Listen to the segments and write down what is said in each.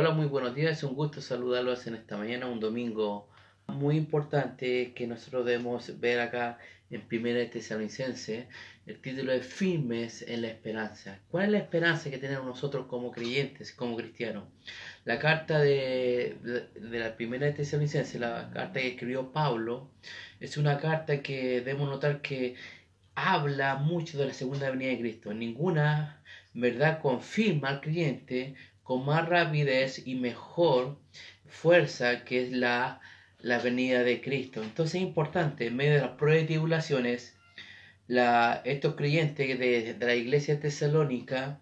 Hola, muy buenos días. Es un gusto saludarlos en esta mañana, un domingo muy importante que nosotros debemos ver acá en Primera de Tesalonicense. El título es Firmes en la esperanza. ¿Cuál es la esperanza que tenemos nosotros como creyentes, como cristianos? La carta de, de, la Primera de Tesalonicense, la carta que escribió Pablo, es una carta que debemos notar que habla mucho de la segunda venida de Cristo. Ninguna verdad confirma al creyente con más rapidez y mejor fuerza que es la, la venida de Cristo. Entonces es importante, en medio de las pruebas y tribulaciones, la, estos creyentes de, de la iglesia tesalónica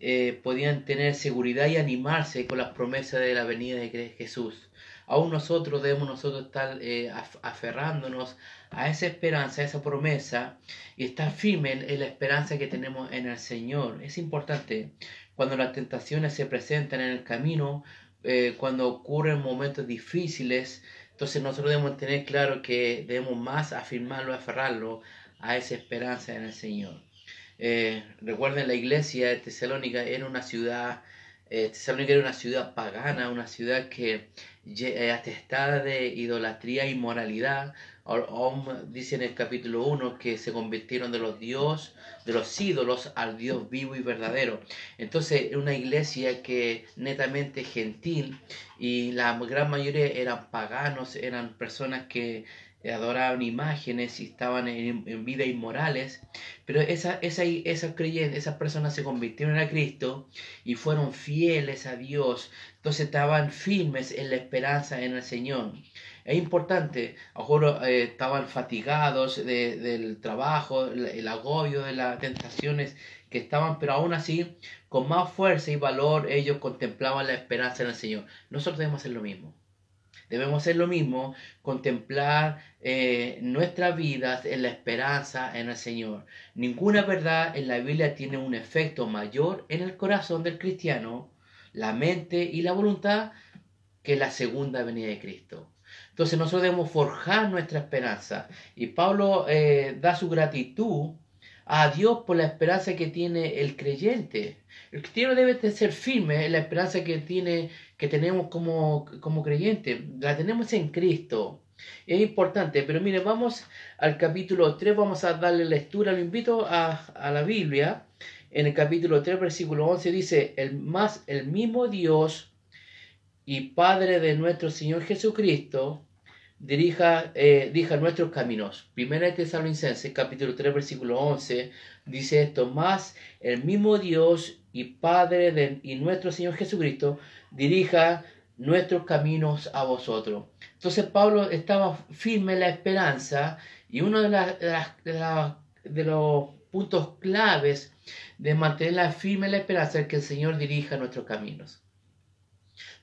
eh, podían tener seguridad y animarse con las promesas de la venida de Jesús. Aún nosotros debemos nosotros estar eh, aferrándonos a esa esperanza, a esa promesa y estar firmes en, la esperanza que tenemos en el Señor. Es importante cuando las tentaciones se presentan en el camino, eh, cuando ocurren momentos difíciles, entonces nosotros debemos tener claro que debemos más afirmarlo, aferrarlo a esa esperanza en el Señor. Eh, recuerden, la iglesia de Tesalónica era una ciudad, eh, Tesalónica era una ciudad pagana, una ciudad que eh, atestada de idolatría y moralidad. Dice en el capítulo 1 que se convirtieron de los dios, de los ídolos al Dios vivo y verdadero. Entonces, una iglesia que netamente gentil y la gran mayoría eran paganos, eran personas que adoraban imágenes y estaban en, vida inmorales, pero esa, esa, esas creyentes, esas personas se convirtieron a Cristo y fueron fieles a Dios, entonces estaban firmes en la esperanza en el Señor. Es importante, a eh, estaban fatigados del trabajo, el, agobio de las tentaciones que estaban, pero aún así, con más fuerza y valor, ellos contemplaban la esperanza en el Señor. Nosotros debemos hacer lo mismo. Debemos hacer lo mismo, contemplar eh, nuestras vidas en la esperanza en el Señor. Ninguna verdad en la Biblia tiene un efecto mayor en el corazón del cristiano, la mente y la voluntad que la segunda venida de Cristo. Entonces nosotros debemos forjar nuestra esperanza. Y Pablo eh, da su gratitud a Dios por la esperanza que tiene el creyente. El cristiano debe de ser firme en la esperanza que, tiene, que tenemos como, como creyente. La tenemos en Cristo. Es importante, pero mire, vamos al capítulo 3, vamos a darle lectura, lo invito a, a la Biblia. En el capítulo 3, versículo 11 dice, el, más, el mismo Dios y Padre de nuestro Señor Jesucristo, dirija, eh, dirija nuestros caminos. Primera de Tesalonicenses, capítulo 3, versículo 11, dice esto, más el mismo Dios y Padre de, y nuestro Señor Jesucristo dirija nuestros caminos a vosotros. Entonces Pablo estaba firme en la esperanza y uno de, de, de los puntos claves de mantenerla firme en la esperanza es que el Señor dirija nuestros caminos.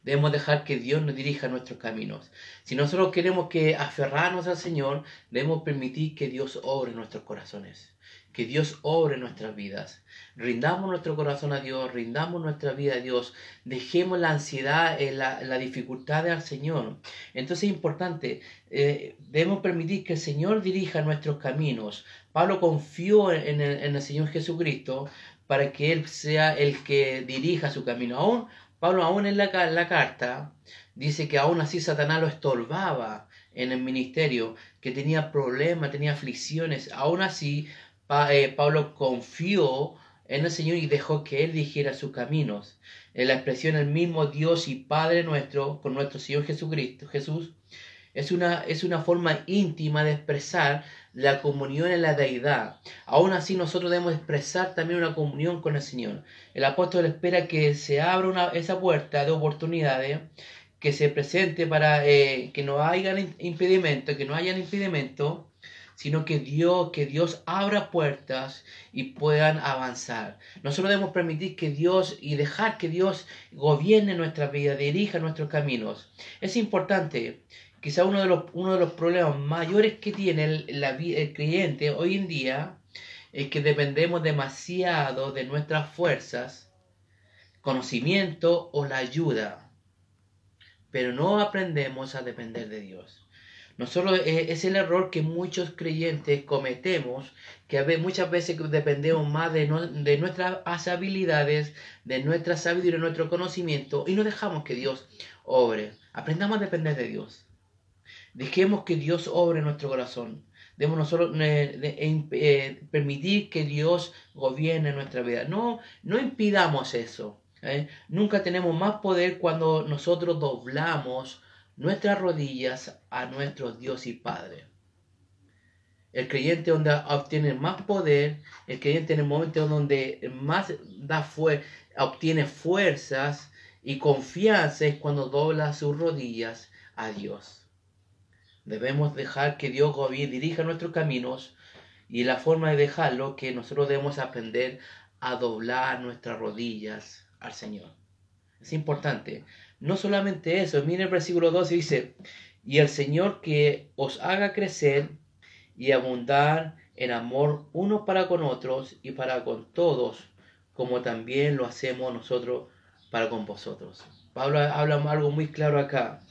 Debemos dejar que Dios nos dirija nuestros caminos. Si nosotros queremos que aferrarnos al Señor, debemos permitir que Dios obre nuestros corazones. Que Dios obre nuestras vidas. Rindamos nuestro corazón a Dios, rindamos nuestra vida a Dios. Dejemos la ansiedad, eh, la, la dificultad al Señor. Entonces es importante, eh, debemos permitir que el Señor dirija nuestros caminos. Pablo confió en el, en el Señor Jesucristo para que Él sea el que dirija su camino. Aún Pablo aún en la, carta dice que aún así Satanás lo estorbaba en el ministerio, que tenía problemas, tenía aflicciones. Aún así, eh, Pablo confió en el Señor y dejó que Él dijera sus caminos. En la expresión el mismo Dios y Padre nuestro, con nuestro Señor Jesucristo, Jesús, es una, es una forma íntima de expresar la comunión en la deidad. Aún así nosotros debemos expresar también una comunión con el Señor. El apóstol espera que se abra esa puerta de oportunidades, que se presente para eh, que no haya impedimento, que no haya impedimento, sino que Dios, que Dios abra puertas y puedan avanzar. Nosotros debemos permitir que Dios y dejar que Dios gobierne nuestra vida, dirija nuestros caminos. Es importante quizá uno de los, uno de los problemas mayores que tiene el, el creyente hoy en día es que dependemos demasiado de nuestras fuerzas, conocimiento o la ayuda, pero no aprendemos a depender de Dios. Nosotros es el error que muchos creyentes cometemos, que muchas veces dependemos más de, de nuestras habilidades, de nuestra sabiduría, de nuestro conocimiento, y no dejamos que Dios obre. Aprendamos a depender de Dios. Dejemos que Dios obre nuestro corazón. Debemos nosotros eh, eh, permitir que Dios gobierne nuestra vida. No, no impidamos eso. ¿eh? Nunca tenemos más poder cuando nosotros doblamos nuestras rodillas a nuestro Dios y Padre. El creyente donde obtiene más poder, el creyente en el momento donde más da obtiene fuerzas y confianza es cuando dobla sus rodillas a Dios. Debemos dejar que Dios dirija nuestros caminos y la forma de dejarlo que nosotros debemos aprender a doblar nuestras rodillas al Señor. Es importante. No solamente eso, mire el versículo 12 dice, y el Señor que os haga crecer y abundar en amor unos para con otros y para con todos, como también lo hacemos nosotros para con vosotros. Pablo habla algo muy claro acá,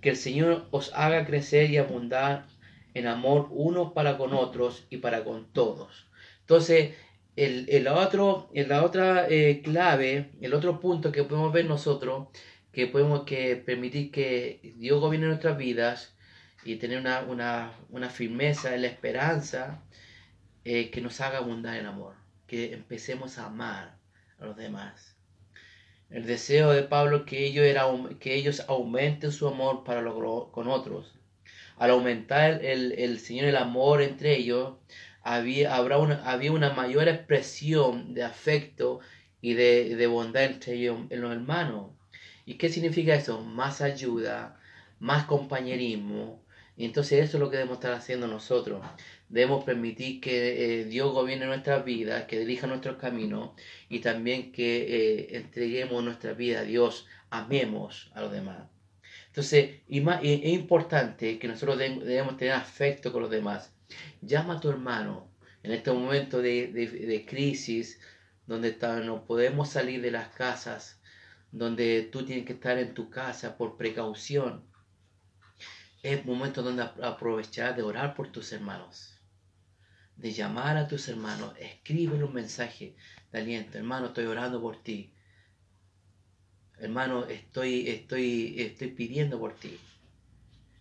que el Señor os haga crecer y abundar en amor unos para con otros y para con todos. Entonces, el, el otro, la otra eh, clave, el otro punto que podemos ver nosotros, que podemos que permitir que Dios gobierne nuestras vidas y tener una, firmeza en la esperanza eh, que nos haga abundar en amor, que empecemos a amar a los demás. El deseo de Pablo que ellos, era, que ellos aumenten su amor para con otros. Al aumentar el, el Señor el amor entre ellos, había, habrá una, había una mayor expresión de afecto y de, de bondad entre ellos, en los hermanos. ¿Y qué significa eso? Más ayuda, más compañerismo. Y entonces eso es lo que debemos estar haciendo nosotros. Debemos permitir que eh, Dios gobierne nuestras vidas, que dirija nuestros caminos y también que eh, entreguemos nuestra vida a Dios, amemos a los demás. Entonces, y más, es importante que nosotros debemos tener afecto con los demás. Llama a tu hermano en este momento de, de, crisis, donde no podemos salir de las casas donde tú tienes que estar en tu casa por precaución. Es momento donde aprovechar de orar por tus hermanos, de llamar a tus hermanos, escribe un mensaje de aliento, hermano, estoy orando por ti. Hermano, estoy, estoy, estoy pidiendo por ti.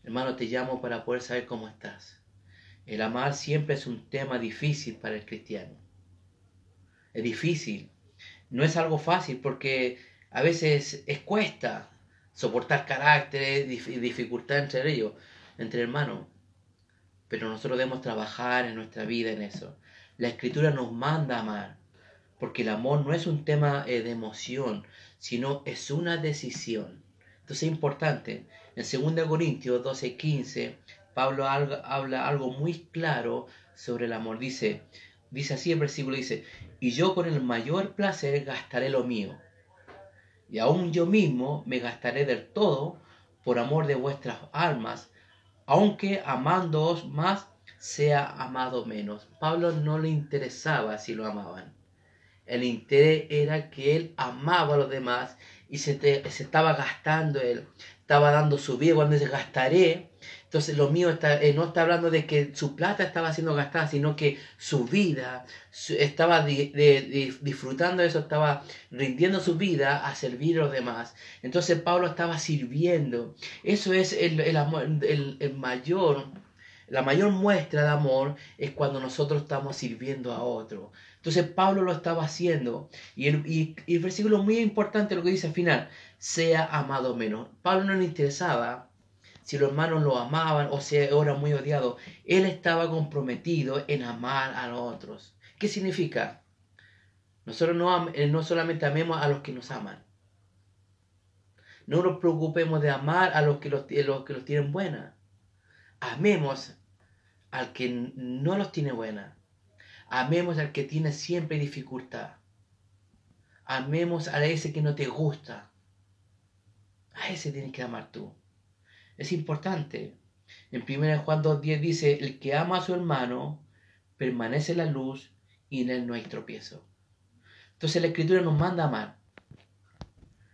Hermano, te llamo para poder saber cómo estás. El amar siempre es un tema difícil para el cristiano. Es difícil. No es algo fácil porque a veces es cuesta soportar caracteres, dificultad entre ellos, entre hermanos. Pero nosotros debemos trabajar en nuestra vida en eso. La escritura nos manda amar, porque el amor no es un tema eh, de emoción, sino es una decisión. Entonces es importante. En 2 Corintios 12:15, Pablo habla algo muy claro sobre el amor. Dice, dice así el versículo, dice, y yo con el mayor placer gastaré lo mío y aún yo mismo me gastaré del todo por amor de vuestras almas, aunque amándoos más sea amado menos. Pablo no le interesaba si lo amaban. El interés era que él amaba a los demás y se, se estaba gastando él, estaba dando su vida cuando dice gastaré entonces lo mío está, eh, no está hablando de que su plata estaba siendo gastada, sino que su vida estaba disfrutando de eso, estaba rindiendo su vida a servir a los demás. Entonces Pablo estaba sirviendo. Eso es el, el, amor, el, mayor, la mayor muestra de amor es cuando nosotros estamos sirviendo a otro. Entonces Pablo lo estaba haciendo. Y el, y, versículo muy importante lo que dice al final, sea amado menos. Pablo no le interesaba si los hermanos lo amaban o si era muy odiado, él estaba comprometido en amar a los otros. ¿Qué significa? Nosotros no, eh, no solamente amemos a los que nos aman. No nos preocupemos de amar a los que los, los que los tienen buena. Amemos al que no los tiene buena. Amemos al que tiene siempre dificultad. Amemos a ese que no te gusta. A ese tienes que amar tú es importante. En 1 Juan 2.10 dice, el que ama a su hermano permanece en la luz y en él no hay tropiezo. Entonces la escritura nos manda amar.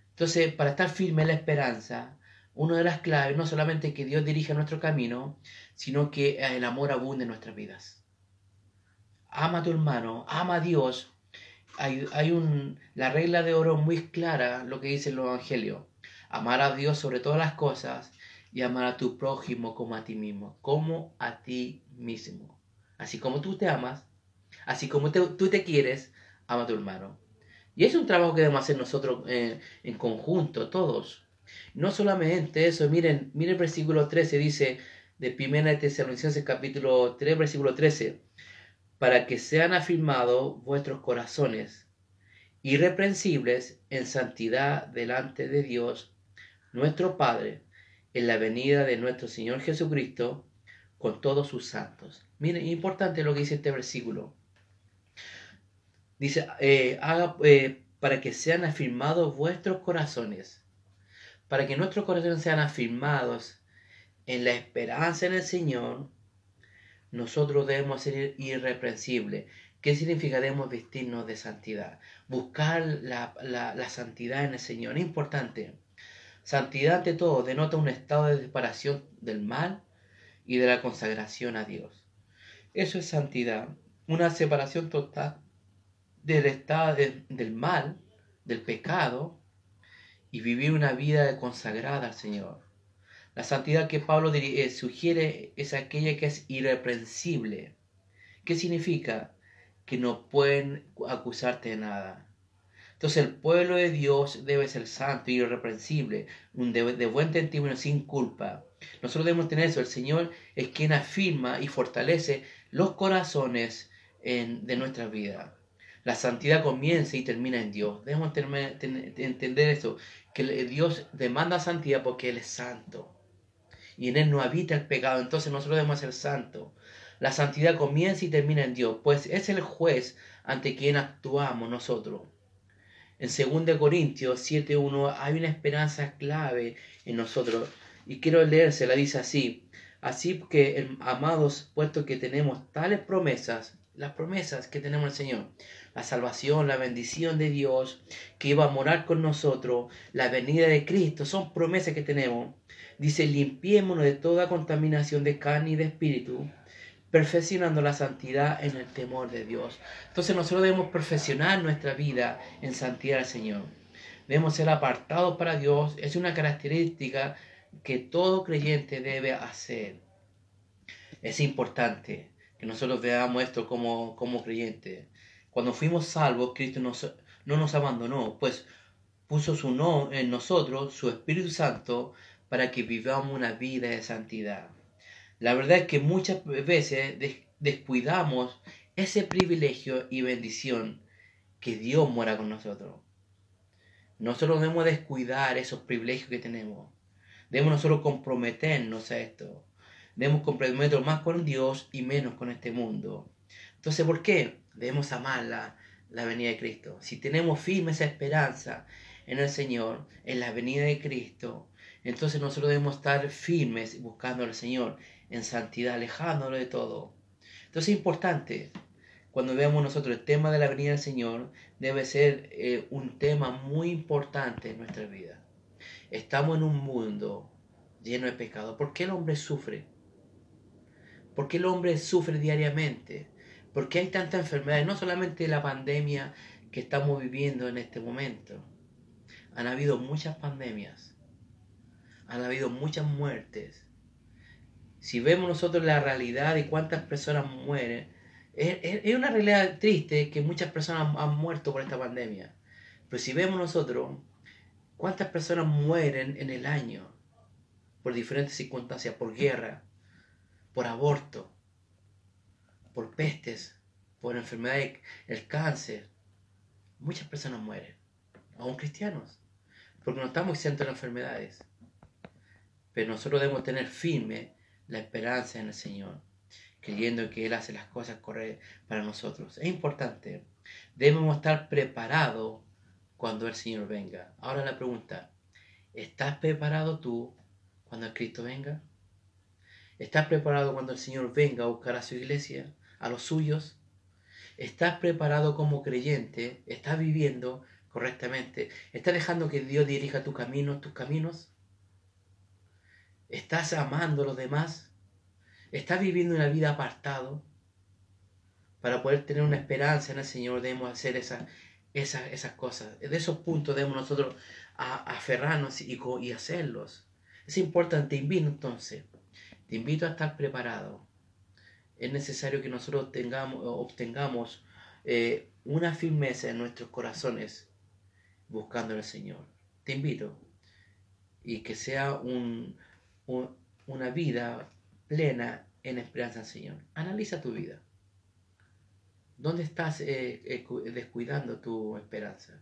Entonces, para estar firme en la esperanza, una de las claves no solamente que Dios dirija nuestro camino, sino que el amor abunde en nuestras vidas. Ama a tu hermano, ama a Dios. Hay, hay un, la regla de oro muy clara, lo que dice el Evangelio. Amar a Dios sobre todas las cosas y amar a tu prójimo como a ti mismo, como a ti mismo. Así como tú te amas, así como tú te quieres, ama a tu hermano. Y es un trabajo que debemos hacer nosotros eh, en conjunto, todos. No solamente eso, miren, miren el versículo 13, dice de 1 Tesalonicenses capítulo 3, versículo 13, para que sean afirmados vuestros corazones, irreprensibles en santidad delante de Dios, nuestro Padre, en la venida de nuestro Señor Jesucristo, con todos sus santos. Miren, importante lo que dice este versículo. Dice, eh, eh, para que sean afirmados vuestros corazones para que nuestros corazones sean afirmados en la esperanza en el Señor, nosotros debemos ser irreprensibles. ¿Qué significa? Debemos vestirnos de santidad. Buscar la, santidad en el Señor. Es importante. Santidad ante todo denota un estado de separación del mal y de la consagración a Dios. Eso es santidad. Una separación total del estado del mal, del pecado, y vivir una vida consagrada al Señor. La santidad que Pablo eh, sugiere es aquella que es irreprensible. ¿Qué significa? Que no pueden acusarte de nada. Entonces el pueblo de Dios debe ser santo y irreprensible, de, buen testimonio, sin culpa. Nosotros debemos tener eso. El Señor es quien afirma y fortalece los corazones de nuestra vida. La santidad comienza y termina en Dios. Debemos entender eso, que Dios demanda santidad porque Él es santo. Y en Él no habita el pecado, entonces nosotros debemos ser santos. La santidad comienza y termina en Dios, pues es el juez ante quien actuamos nosotros. En 2 Corintios 7.1 hay una esperanza clave en nosotros. Y quiero leérsela, dice así. Así que, amados, puesto que tenemos tales promesas, las promesas que tenemos el Señor, la salvación, la bendición de Dios que iba a morar con nosotros, la venida de Cristo, son promesas que tenemos. Dice, limpiémonos de toda contaminación de carne y de espíritu, perfeccionando la santidad en el temor de Dios. Entonces nosotros debemos perfeccionar nuestra vida en santidad al Señor. Debemos ser apartados para Dios. Es una característica que todo creyente debe hacer. Es importante nosotros veamos esto como, como creyentes. Cuando fuimos salvos, Cristo no nos abandonó, pues puso su no en nosotros, su Espíritu Santo, para que vivamos una vida de santidad. La verdad es que muchas veces descuidamos ese privilegio y bendición que Dios mora con nosotros. Nosotros debemos descuidar esos privilegios que tenemos. Debemos nosotros comprometernos a esto. Debemos comprometernos más con Dios y menos con este mundo. Entonces, ¿por qué? Debemos amar la, venida de Cristo. Si tenemos firme esa esperanza en el Señor, en la venida de Cristo, entonces nosotros debemos estar firmes buscando al Señor en santidad, alejándolo de todo. Entonces es importante, cuando veamos nosotros el tema de la venida del Señor, debe ser eh, un tema muy importante en nuestra vida. Estamos en un mundo lleno de pecado. ¿Por qué el hombre sufre? ¿Por qué el hombre sufre diariamente? ¿Por qué hay tanta enfermedad? No solamente la pandemia que estamos viviendo en este momento. Han habido muchas pandemias. Han habido muchas muertes. Si vemos nosotros la realidad de cuántas personas mueren, es, una realidad triste que muchas personas han muerto por esta pandemia. Pero si vemos nosotros cuántas personas mueren en el año por diferentes circunstancias, por guerra, por aborto, por pestes, por enfermedades, el cáncer. Muchas personas mueren, aún cristianos, porque no estamos exentos de enfermedades. Pero nosotros debemos tener firme la esperanza en el Señor, creyendo que Él hace las cosas correctas para nosotros. Es importante, debemos estar preparados cuando el Señor venga. Ahora la pregunta, ¿estás preparado tú cuando el Cristo venga? ¿Estás preparado cuando el Señor venga a buscar a su iglesia? a los suyos? ¿Estás preparado como creyente? ¿Estás viviendo correctamente? ¿Estás dejando que Dios dirija tu camino, tus caminos? ¿Estás amando a los demás? ¿Estás viviendo una vida apartado? Para poder tener una esperanza en el Señor debemos hacer esas, esas, esas cosas. De esos puntos debemos nosotros aferrarnos y, y hacerlos. Es importante, te invito entonces, te invito a estar preparado. Es necesario que nosotros tengamos, obtengamos eh, una firmeza en nuestros corazones buscando al Señor. Te invito y que sea un, una vida plena en esperanza al Señor. Analiza tu vida. ¿Dónde estás eh, eh, descuidando tu esperanza?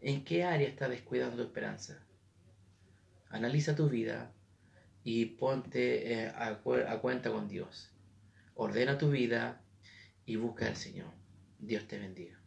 ¿En qué área estás descuidando tu esperanza? Analiza tu vida y ponte a, a cuenta con Dios. Ordena tu vida y busca al Señor. Dios te bendiga.